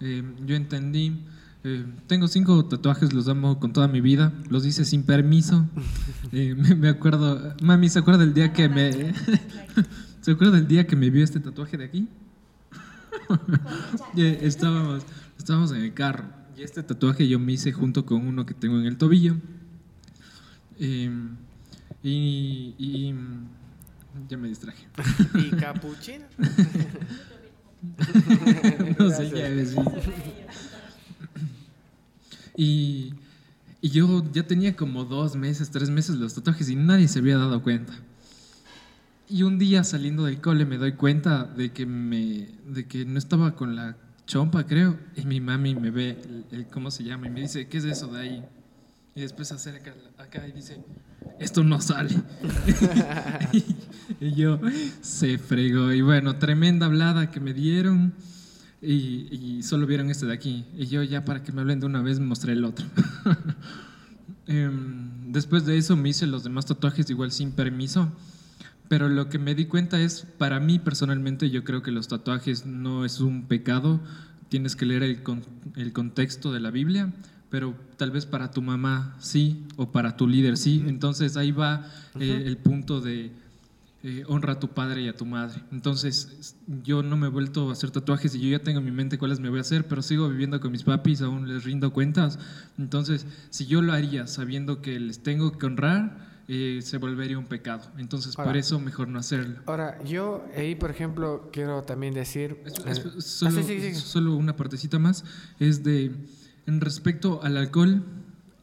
Eh, yo entendí eh, tengo cinco tatuajes los amo con toda mi vida los hice sin permiso. Eh, me, me acuerdo mami se acuerda del día que me se acuerda del día que me vio este tatuaje de aquí Eh, estábamos, estábamos en el carro y este tatuaje yo me hice junto con uno que tengo en el tobillo. Eh, y, y- ya me distraje. ¿Y capuchino? no sé qué decir. Y, y yo ya tenía como dos meses, tres meses los tatuajes y nadie se había dado cuenta. Y un día saliendo del cole me doy cuenta de que, me, de que no estaba con la chompa, creo. Y mi mami me ve, el, el- ¿cómo se llama? Y me dice, ¿qué es eso de ahí? Y después se acerca acá y dice, esto no sale. y, yo, se fregó. Y bueno, tremenda hablada que me dieron. Y, y solo vieron este de aquí. Y yo ya para que me hablen de una vez mostré el otro. Em, después de eso me hice los demás tatuajes igual sin permiso. Pero lo que me di cuenta es, para mí personalmente, yo creo que los tatuajes no es un pecado. Tienes que leer el, con- el contexto de la Biblia, pero tal vez para tu mamá sí, o para tu líder sí. Entonces ahí va eh, el punto de eh, honra a tu padre y a tu madre. Entonces yo no me he vuelto a hacer tatuajes y yo ya tengo en mi mente cuáles me voy a hacer, pero sigo viviendo con mis papis, aún les rindo cuentas. Entonces, si yo lo haría sabiendo que les tengo que honrar, eh, se volvería un pecado. Entonces, por Ahora. eso mejor no hacerlo. Ahora, yo ahí, por ejemplo, quiero también decir... Es- ah, solo, sí, sí, sí. solo una partecita más es de en respecto al alcohol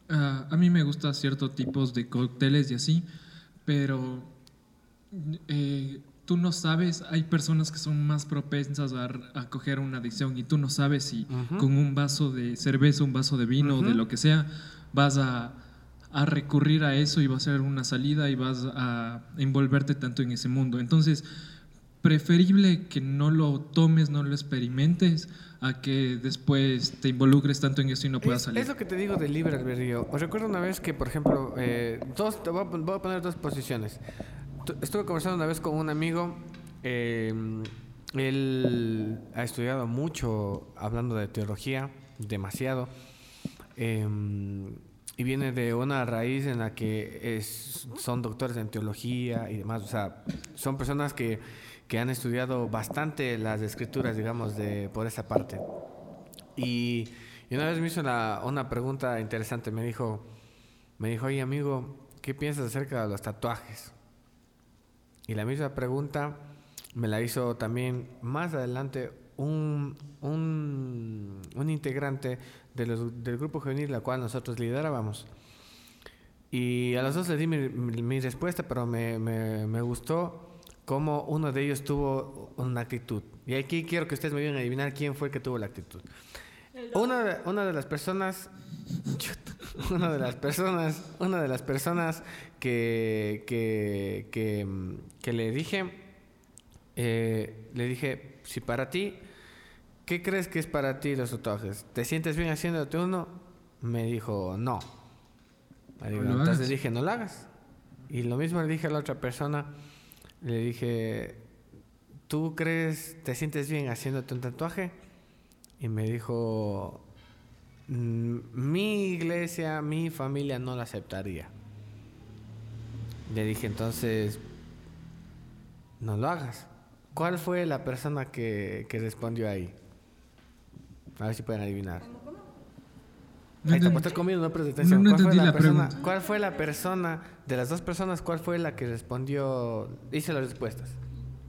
ah, a mí me gustan ciertos tipos de cócteles y así pero eh, tú no sabes hay personas que son más propensas a, a coger una adicción y tú no sabes si con un vaso de cerveza un vaso de vino o de lo que sea vas a a recurrir a eso y va a ser una salida y vas a envolverte tanto en ese mundo. Entonces, preferible que no lo tomes, no lo experimentes, a que después te involucres tanto en eso y no puedas Es, salir. es lo que te digo del libre albedrío. Os recuerdo una vez que, por ejemplo, eh, dos, te voy, a, voy a poner dos posiciones. Tu- Estuve conversando una vez con un amigo. eh, él ha estudiado mucho hablando de teología, demasiado. eh, y viene de una raíz en la que es, son doctores en teología y demás. O sea, son personas que, que han estudiado bastante las escrituras, digamos, de, por esa parte. Y, una vez me hizo una, pregunta interesante. Me dijo, me dijo, oye amigo, ¿qué piensas acerca de los tatuajes? Y la misma pregunta me la hizo también más adelante un, un, un integrante de los- del grupo juvenil la cual nosotros liderábamos. Y a los dos les di mi respuesta, pero me, me, me gustó cómo uno de ellos tuvo una actitud. Y aquí quiero que ustedes me ayuden a adivinar quién fue el que tuvo la actitud. Una de, una de las personas, una de las personas, una de las personas que, que, que, que le dije, eh, le dije, si para ti, ¿qué crees que es para ti los tatuajes? ¿Te sientes bien haciéndote uno? Me dijo, no. Me dijo, No lo entonces hagas. dije, no lo hagas. Y lo mismo le dije a la otra persona, le dije, ¿tú crees, te sientes bien haciéndote un tatuaje? Y me dijo, "Mm, mi iglesia, mi familia no lo aceptaría. Le dije, entonces, no lo hagas. ¿Cuál fue la persona que, que respondió ahí? A ver si pueden adivinar. No Ahí estoy comiendo, atención. No, no ¿Cuál, fue la persona. ¿Cuál fue la persona, de las dos personas, cuál fue la que respondió? Hice las respuestas.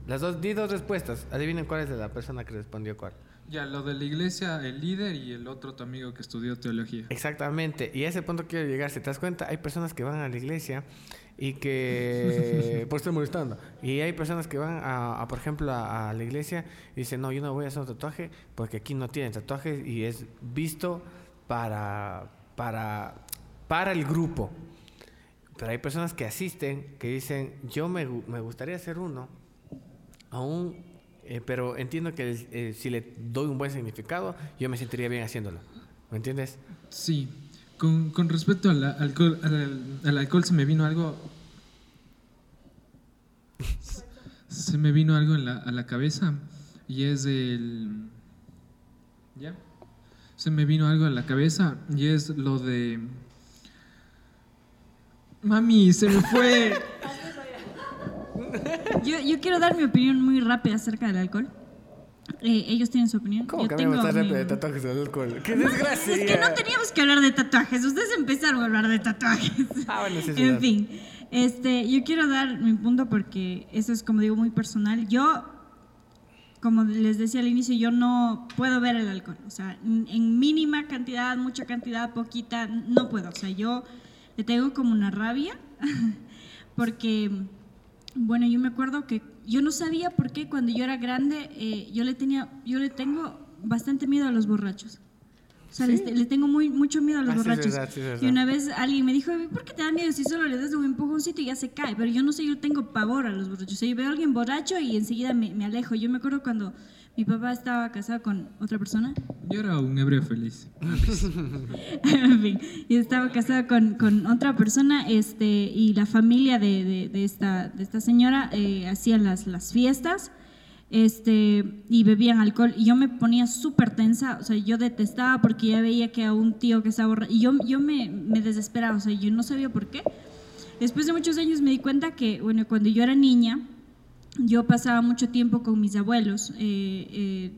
Las dos, di dos respuestas. Adivinen cuál es de la persona que respondió cuál. Ya, lo de la iglesia, el líder y el otro tu amigo que estudió teología. Exactamente. Y a ese punto quiero llegar. Si te das cuenta, hay personas que van a la iglesia y que... por estar molestando. Y hay personas que van, a, a, por ejemplo, a, a la iglesia y dicen, no, yo no voy a hacer un tatuaje porque aquí no tienen tatuajes y es visto para, para, para el grupo. Pero hay personas que asisten que dicen, yo me, me gustaría hacer uno, aún, eh, pero entiendo que eh, si le doy un buen significado, yo me sentiría bien haciéndolo. ¿Me entiendes? Sí, con, con respecto al alcohol, al, al alcohol se me vino algo... Se me vino algo en la, a la cabeza y es el... ¿Ya? Se me vino algo a la cabeza y es lo de... Mami, se me fue. Yo, yo quiero dar mi opinión muy rápida acerca del alcohol. Eh, ellos tienen su opinión. ¿Cómo yo tengo mi- de tatuajes al alcohol? ¡Qué desgracia! Es que no teníamos que hablar de tatuajes. Ustedes empezaron a hablar de tatuajes. Ah, bueno, sí, es en verdad. fin, este, yo quiero dar mi punto porque eso es, como digo, muy personal. Yo, como les decía al inicio, yo no puedo ver el alcohol. O sea, en mínima cantidad, mucha cantidad, poquita, no puedo. O sea, yo le tengo como una rabia porque, bueno, yo me acuerdo que yo no sabía por qué cuando yo era grande, eh, yo le tenía, yo le tengo bastante miedo a los borrachos. O sea, les- le tengo muy, mucho miedo a los Ah, sí, es borrachos. verdad, sí, es verdad. y una vez alguien me dijo, ¿por qué te da miedo si solo le das un empujoncito y ya se cae? Pero yo no sé, yo tengo pavor a los borrachos. O sea, yo veo a alguien borracho y enseguida me, me alejo. Yo me acuerdo cuando mi papá estaba casado con otra persona. Yo era un hebreo feliz. en fin, y estaba casada con, con otra persona este, y la familia de, de- de esta, de esta señora eh, hacían las, las fiestas este, y bebían alcohol y yo me ponía súper tensa, o sea, yo detestaba porque ya veía que a un tío que estaba borracho y yo, yo me, me desesperaba, o sea, yo no sabía por qué. Después de muchos años me di cuenta que, bueno, cuando yo era niña, yo pasaba mucho tiempo con mis abuelos. eh, eh,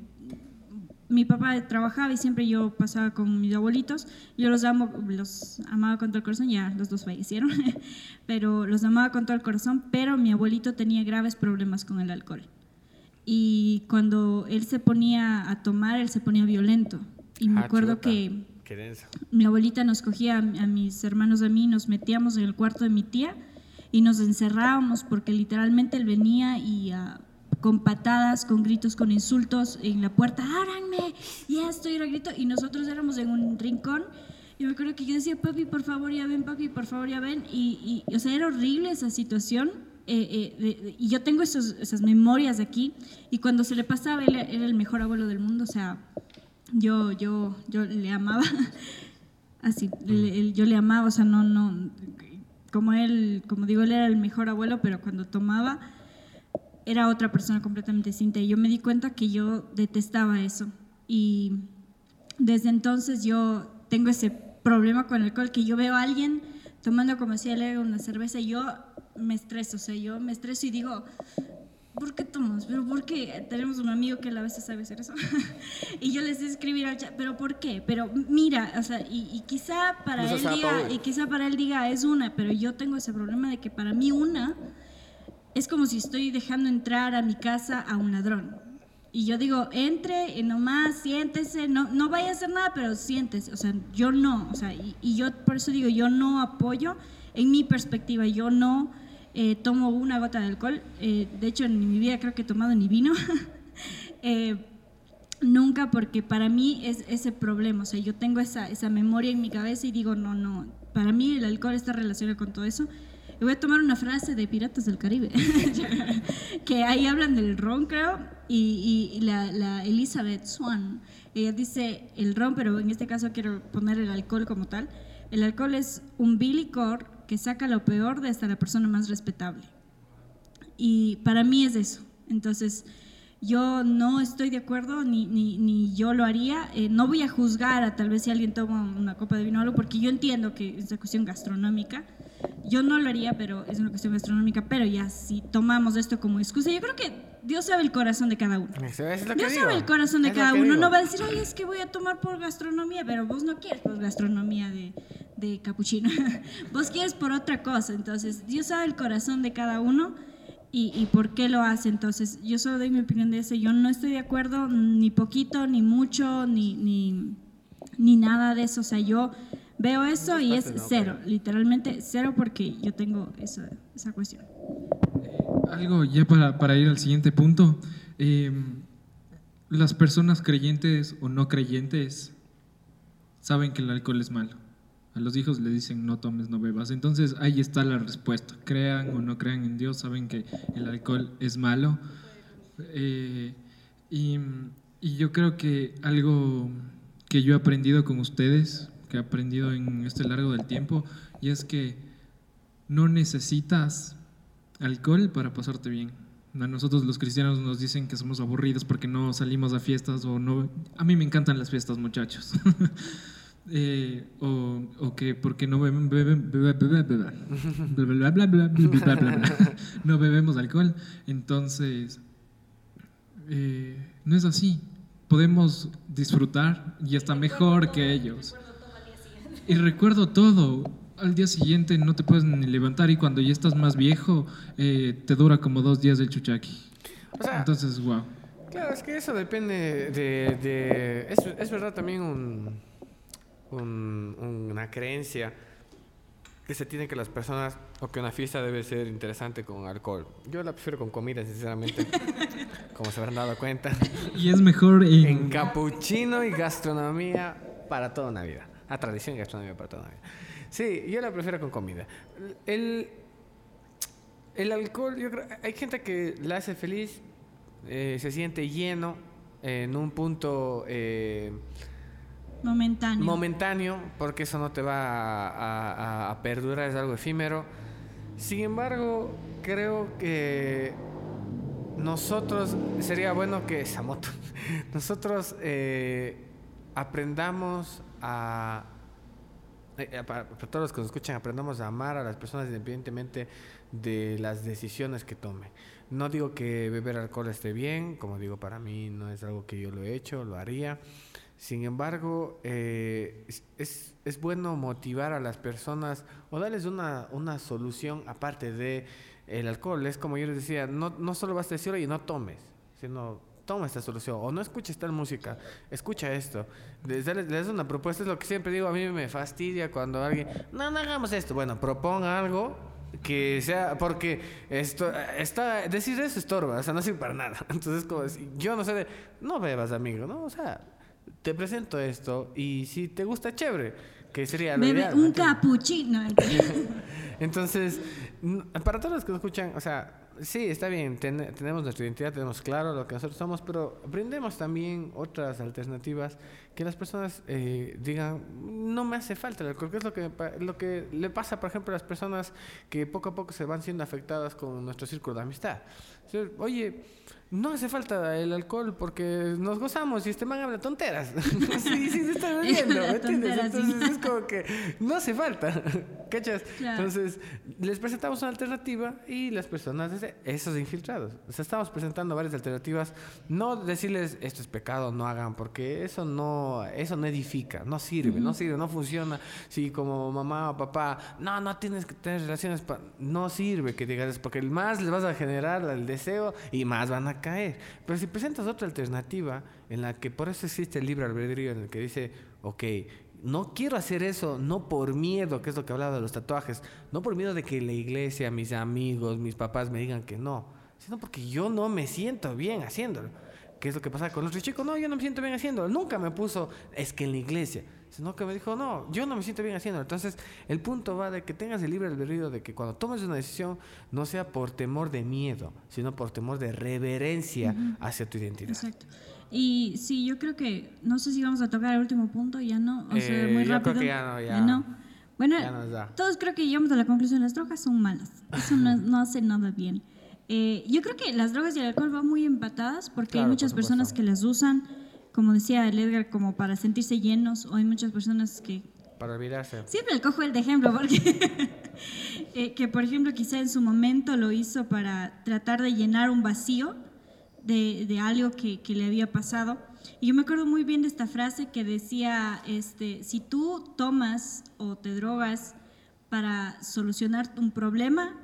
mi papá trabajaba y siempre yo pasaba con mis abuelitos. Yo los amo, los amaba con todo el corazón, ya los dos fallecieron, pero los amaba con todo el corazón, pero mi abuelito tenía graves problemas con el alcohol. Y cuando él se ponía a tomar, él se ponía violento. Y me Ah, acuerdo chuta. que mi abuelita nos cogía a, mis hermanos, a mí, nos metíamos en el cuarto de mi tía y nos encerrábamos porque literalmente él venía y ah, con patadas, con gritos, con insultos en la puerta, ábranme, y esto, y era grito, y nosotros éramos en un rincón. Y me acuerdo que yo decía, papi, por favor, ya ven, papi, por favor, ya ven. Y, y, o sea, era horrible esa situación. Eh, eh, de- de- y yo tengo esos, esas memorias aquí. Y cuando se le pasaba, él era el mejor abuelo del mundo. O sea, yo, yo, yo le amaba. Así, le- él- yo le amaba, o sea, no, no, como él, como digo, él era el mejor abuelo, pero cuando tomaba era otra persona completamente distinta. Y yo me di cuenta que yo detestaba eso. Y desde entonces yo tengo ese problema con el alcohol, que yo veo a alguien tomando, como decía Leo, una cerveza y yo me estreso, o sea, yo me estreso y digo, ¿por qué tomas? ¿Pero por qué? Tenemos un amigo que a veces sabe hacer eso. y yo les escribir al chat, ¿pero por qué? Pero mira, o sea, y, y quizá para No él diga, y quizá para él diga, es una, pero yo tengo ese problema de que para mí una es como si estoy dejando entrar a mi casa a un ladrón. Y yo digo, entre y nomás, siéntese, no, no vaya a hacer nada, pero siéntese. O sea, yo no, o sea, y, y yo por eso digo, yo no apoyo, en mi perspectiva, yo no eh, tomo una gota de alcohol. Eh, de hecho, en mi vida creo que he tomado ni vino. Eh, nunca, porque para mí es ese problema. O sea, yo tengo esa, esa memoria en mi cabeza y digo, no, no, para mí el alcohol está relacionado con todo eso. Y voy a tomar una frase de Piratas del Caribe, que ahí hablan del ron, creo, y, y la, la, Elizabeth Swan. Ella dice el ron, pero en este caso quiero poner el alcohol como tal. El alcohol es un bilicor que saca lo peor de hasta la persona más respetable. Y para mí es eso. Entonces, yo no estoy de acuerdo, ni, ni, ni yo lo haría. Eh, no voy a juzgar a tal vez si alguien toma una copa de vino o algo, porque yo entiendo que es una cuestión gastronómica. Yo no lo haría, pero es una cuestión gastronómica. Pero ya, si tomamos esto como excusa, yo creo que Dios sabe el corazón de cada uno. Eso es lo que Dios digo. sabe el corazón de Es cada uno. digo. No va a decir, ay, es que voy a tomar por gastronomía, pero vos no quieres por gastronomía de, de capuchino. vos quieres por otra cosa. Entonces, Dios sabe el corazón de cada uno y, y por qué lo hace. Entonces, yo solo doy mi opinión de eso. Yo no estoy de acuerdo ni poquito, ni mucho, ni, ni, ni nada de eso. O sea, yo veo eso y es no, cero, literalmente cero porque yo tengo esa, esa cuestión. Algo ya para, para ir al siguiente punto. eh, las personas creyentes o no creyentes saben que el alcohol es malo. A los hijos le dicen no tomes, no bebas. Entonces ahí está la respuesta. Crean o no crean en Dios, saben que el alcohol es malo. Eh, y, y yo creo que algo que yo he aprendido con ustedes, que he aprendido en este largo del tiempo, y es que no necesitas alcohol para pasarte bien. A nosotros los cristianos nos dicen que somos aburridos porque no salimos a fiestas o no... A mí me encantan las fiestas, muchachos. Eh, o, que porque no bebemos alcohol. Entonces, eh, no es así. Podemos disfrutar y está mejor que ellos. Y recuerdo todo. Al día siguiente no te puedes ni levantar y cuando ya estás más viejo eh, te dura como dos días el chuchaqui. O sea, Entonces, wow. Claro, es que eso depende de... de- es, es verdad también un, un- una creencia que se tiene que las personas o que una fiesta debe ser interesante con alcohol. Yo la prefiero con comida, sinceramente, como se habrán dado cuenta. Y es mejor en... En capuchino y gastronomía para toda una vida. A tradición y gastronomía para toda una vida. Sí, yo la prefiero con comida. El, el alcohol, yo creo, hay gente que la hace feliz, eh, se siente lleno en un punto eh, Momentáneo. momentáneo, porque eso no te va a, a- a perdurar, es algo efímero. Sin embargo, creo que nosotros, sería bueno que esa moto, nosotros eh, aprendamos a, eh, eh, para, todos los que nos escuchan, aprendamos a amar a las personas independientemente de las decisiones que tome. No digo que beber alcohol esté bien, como digo, para mí no es algo que yo lo he hecho, lo haría. Sin embargo, eh, es, es, bueno motivar a las personas o darles una, una solución aparte de el alcohol. Es como yo les decía, no, no solo basta decir, oye, no tomes, sino toma esta solución o no escuches tal música, escucha esto. Les les- una propuesta, es lo que siempre digo, a mí me fastidia cuando alguien, no, no hagamos esto. Bueno, proponga algo que sea, porque esto, está, decir eso estorba, o sea, no sirve para nada. Entonces, como decir, yo no sé de, no bebas, amigo, ¿no? O sea, te presento esto y si te gusta, chévere, que sería lo Bebe ideal, ¿me un entiendes? capuchino. Entonces, para todos los que escuchan, o sea, sí, está bien, ten- tenemos nuestra identidad, tenemos claro lo que nosotros somos, pero brindemos también otras alternativas que las personas eh, digan, no me hace falta el que es lo que, lo que le pasa, por ejemplo, a las personas que poco a poco se van siendo afectadas con nuestro círculo de amistad. Oye, no hace falta el alcohol porque nos gozamos y este man habla tonteras. sí, sí, se está bebiendo, ¿me Habla entiendes? Entonces es como que no hace falta, ¿cachas? Claro. Entonces, les presentamos una alternativa y las personas, esos infiltrados. O sea, estamos presentando varias alternativas. No decirles esto es pecado, no hagan, porque eso no, eso no edifica, no sirve, no sirve, no funciona. Si como mamá o papá, no, no tienes que tener relaciones, pa-", no sirve que digas porque más les vas a generar el deseo y más van a caer. Pero si presentas otra alternativa en la que por eso existe el libre albedrío, en el que dice, ok, no quiero hacer eso, no por miedo, que es lo que hablaba de los tatuajes, no por miedo de que la iglesia, mis amigos, mis papás me digan que no, sino porque yo no me siento bien haciéndolo. ¿Qué es lo que pasa con otro chico? No, yo no me siento bien haciéndolo. Nunca me puso, es que en la iglesia. Sino que me dijo, no, yo no me siento bien haciéndolo. Entonces, el punto va de que tengas el libre albedrío de que cuando tomes una decisión no sea por temor de miedo, sino por temor de reverencia hacia tu identidad. Exacto. Y sí, yo creo que, no sé si vamos a tocar el último punto, ya no, o sea, Eh, muy yo rápido. creo que ya no, ya- no. Bueno, ya nos da. todos creo que llegamos a la conclusión, las drogas son malas, eso no, no hace nada bien. Eh, yo creo que las drogas y el alcohol van muy empatadas porque Claro, hay por muchas supuesto. personas que las usan, como decía el Edgar, como para sentirse llenos, o hay muchas personas que Para olvidarse. Siempre le cojo el de ejemplo porque eh, que por ejemplo quizá en su momento lo hizo para tratar de llenar un vacío de, de algo que, que le había pasado. Y yo me acuerdo muy bien de esta frase que decía, este, si tú tomas o te drogas para solucionar un problema,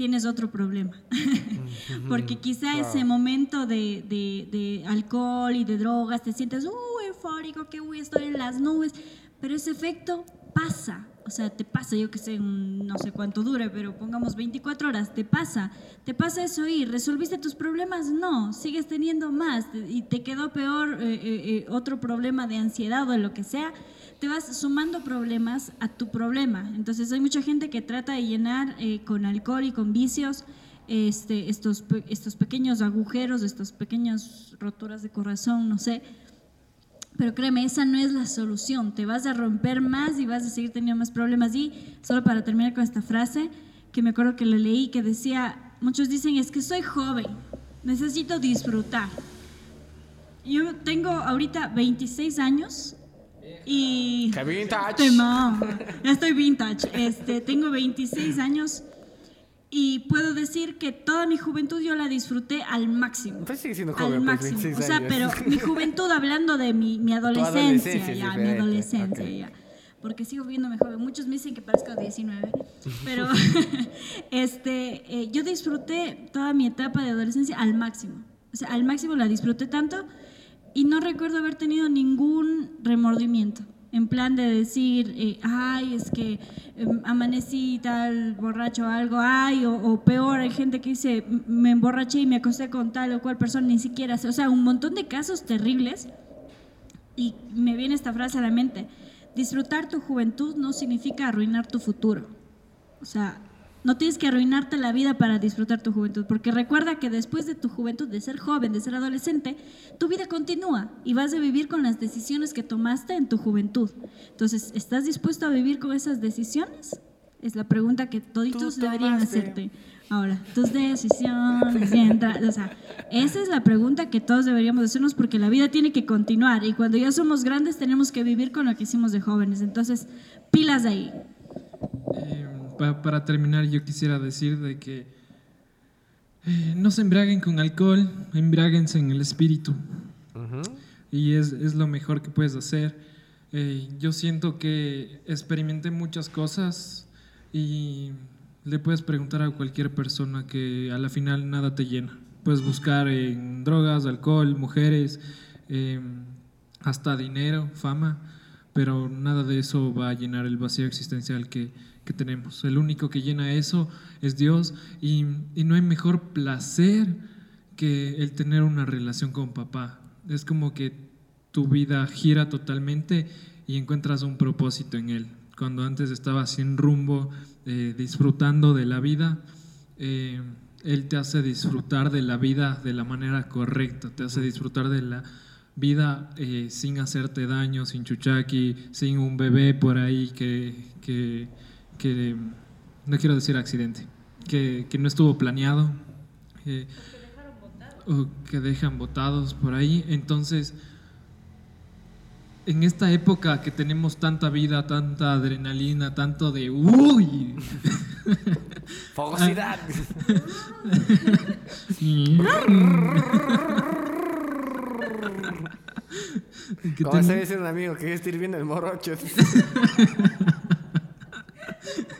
tienes otro problema. Porque quizá Claro. ese momento de, de- de alcohol y de drogas te sientes, uh, eufórico, que uy, estoy en las nubes, pero ese efecto pasa. O sea, te pasa, yo que sé, no sé cuánto dure, pero pongamos 24 horas, te pasa. ¿Te pasa eso y resolviste tus problemas? No, sigues teniendo más y te quedó peor eh, eh, eh, otro problema de ansiedad o de lo que sea. Te vas sumando problemas a tu problema. Entonces hay mucha gente que trata de llenar eh, con alcohol y con vicios este, estos, estos pequeños agujeros, estas pequeñas roturas de corazón, no sé. Pero créeme, esa no es la solución. Te vas a romper más y vas a seguir teniendo más problemas. Y solo para terminar con esta frase, que me acuerdo que la leí, que decía, muchos dicen, es que soy joven, necesito disfrutar. Yo tengo ahorita 26 años y... ¡Qué vintage! Tema. Ya estoy vintage. Este, tengo 26 años y puedo decir que toda mi juventud yo la disfruté al máximo. Pues sigue siendo Al joven, pues, máximo. 26 O sea, años. pero mi juventud hablando de mi, mi adolescencia, adolescencia es ya, mi adolescencia, ok. ya. Porque sigo viéndome joven. Muchos me dicen que parezco de 19, pero este, eh, yo disfruté toda mi etapa de adolescencia al máximo. O sea, al máximo la disfruté tanto y no recuerdo haber tenido ningún remordimiento. En plan de decir, eh, ay, es que em, amanecí tal borracho o algo, ay, o, o peor, hay gente que dice, "M- me emborraché y me acosté con tal o cual persona, ni siquiera. O sea, un montón de casos terribles. Y me viene esta frase a la mente, disfrutar tu juventud no significa arruinar tu futuro. O sea, no tienes que arruinarte la vida para disfrutar tu juventud, porque recuerda que después de tu juventud, de ser joven, de ser adolescente, tu vida continúa y vas a vivir con las decisiones que tomaste en tu juventud. Entonces, ¿estás dispuesto a vivir con esas decisiones? Es la pregunta que toditos deberían hacerte. Ahora, tus decisiones, entra- o sea, esa es la pregunta que todos deberíamos hacernos porque la vida tiene que continuar y cuando ya somos grandes tenemos que vivir con lo que hicimos de jóvenes. Entonces, pilas ahí. Eh, pa- para terminar, yo quisiera decir de que eh, no se embriaguen con alcohol, embriáguense en el espíritu. Y es, es lo mejor que puedes hacer. Eh, yo siento que experimenté muchas cosas y le puedes preguntar a cualquier persona que a la final nada te llena. Puedes buscar en drogas, alcohol, mujeres, eh, hasta dinero, fama, pero nada de eso va a llenar el vacío existencial que, tenemos. El único que llena eso es Dios y, no hay mejor placer que el tener una relación con papá. Es como que tu vida gira totalmente y encuentras un propósito en él. Cuando antes estabas sin rumbo, eh, disfrutando de la vida, eh, él te hace disfrutar de la vida de la manera correcta, te hace disfrutar de la vida eh, sin hacerte daño, sin chuchaqui, sin un bebé por ahí que, que no quiero decir accidente, que, que no estuvo planeado. eh, o que dejan botados por ahí. Entonces, en esta época que tenemos tanta vida, tanta adrenalina, tanto de uy, Fogosidad. que, Como se dice un amigo que está viendo el morocho.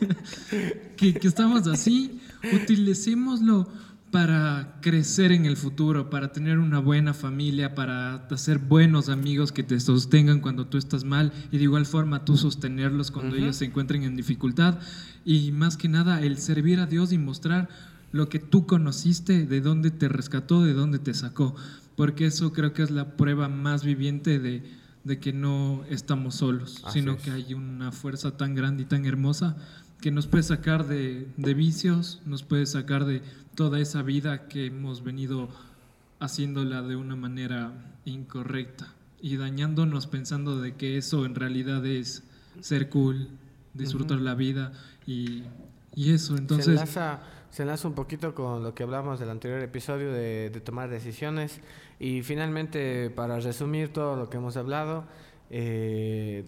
que- que estamos así, utilicémoslo para crecer en el futuro, para tener una buena familia, para hacer buenos amigos que te sostengan cuando tú estás mal y de igual forma tú sostenerlos cuando ellos se encuentren en dificultad. Y más que nada el servir a Dios y mostrar lo que tú conociste, de dónde te rescató, de dónde te sacó, porque eso creo que es la prueba más viviente de, de que no estamos solos, sino que hay una fuerza tan grande y tan hermosa que nos puede sacar de, de vicios, nos puede sacar de toda esa vida que hemos venido haciéndola de una manera incorrecta y dañándonos pensando de que eso en realidad es ser cool, disfrutar la vida y, y, eso. Entonces, se enlaza, se enlaza un poquito con lo que hablamos del anterior episodio de, de tomar decisiones y finalmente para resumir todo lo que hemos hablado, eh,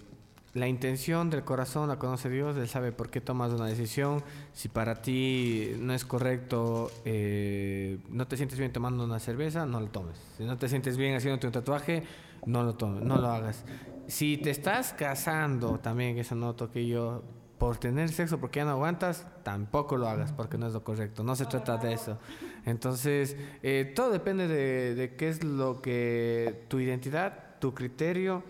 la intención del corazón la conoce Dios, Él sabe por qué tomas una decisión. Si para ti no es correcto, eh, no te sientes bien tomando una cerveza, no lo tomes. Si no te sientes bien haciéndote un tatuaje, no lo tomes, no lo hagas. Si te estás casando, también eso noto que yo, por tener sexo porque ya no aguantas, tampoco lo hagas porque no es lo correcto. No se trata de eso. Entonces, eh, todo depende de, de qué es lo que tu identidad, tu criterio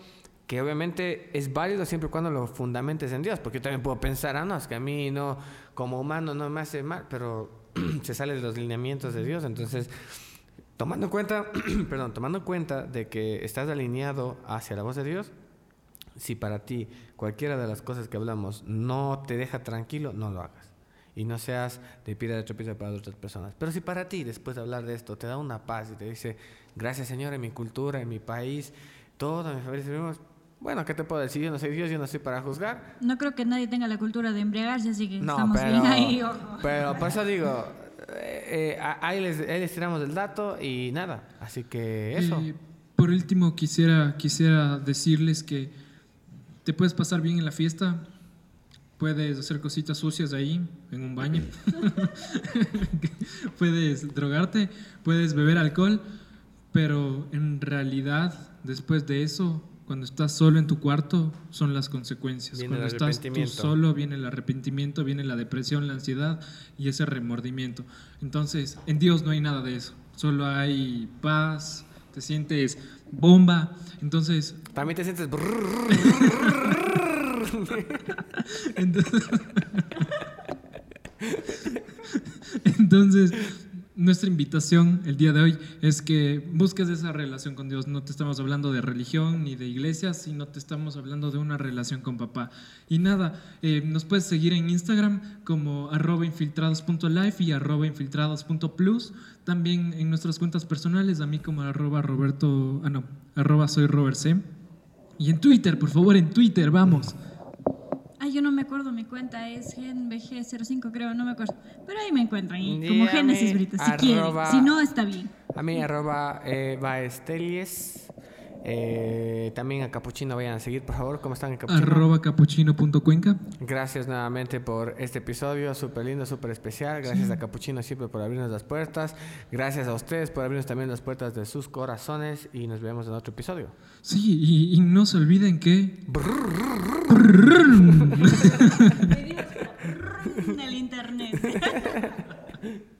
que obviamente es válido siempre y cuando lo fundamentes en Dios, porque yo también puedo pensar, ah, no, es que a mí no, como humano no me hace mal, pero se sale de los lineamientos de Dios, entonces, tomando en cuenta, perdón, tomando en cuenta de que estás alineado hacia la voz de Dios, si para ti cualquiera de las cosas que hablamos no te deja tranquilo, no lo hagas. Y no seas de piedra de tropiezo para otras personas. Pero si para ti, después de hablar de esto, te da una paz y te dice, gracias Señor, en mi cultura, en mi país, toda mi familia, bueno, ¿qué te puedo decir? Yo no soy Dios, yo no estoy para juzgar. No creo que nadie tenga la cultura de embriagarse, así que estamos bien ahí. Pero por eso digo, eh, eh, ahí, les, tiramos el dato y nada. Así que eso. por último, quisiera, quisiera decirles que te puedes pasar bien en la fiesta, puedes hacer cositas sucias ahí, en un baño, puedes drogarte, puedes beber alcohol, pero en realidad, después de eso, cuando estás solo en tu cuarto son las consecuencias. Cuando estás tú solo viene el arrepentimiento, viene la depresión, la ansiedad y ese remordimiento. Entonces, en Dios no hay nada de eso. Solo hay paz, te sientes bomba. Entonces... Para te sientes... Entonces... Entonces nuestra invitación el día de hoy es que busques esa relación con Dios. No te estamos hablando de religión ni de iglesia, sino te estamos hablando de una relación con papá. Y nada, eh, nos puedes seguir en Instagram como arroba infiltrados.life y arroba infiltrados.plus. También en nuestras cuentas personales, a mí como arroba Roberto, ah no, arroba soy Robert C. Y en Twitter, por favor, en Twitter, vamos. Ay, yo no me acuerdo, mi cuenta es GenBG05, creo, no me acuerdo. Pero ahí me encuentran, ahí, como Génesis Brita, si quieren. Si no, está bien. A mí, arroba eh, eh, también a Capuchino vayan a seguir, por favor. ¿Cómo están? Capuchino? Arroba capuchino.cuenca. Gracias nuevamente por este episodio súper lindo, súper especial. Gracias a Capuchino siempre por abrirnos las puertas. Gracias a ustedes por abrirnos también las puertas de sus corazones. Y nos vemos en otro episodio. Sí, y, y no se olviden que. el internet.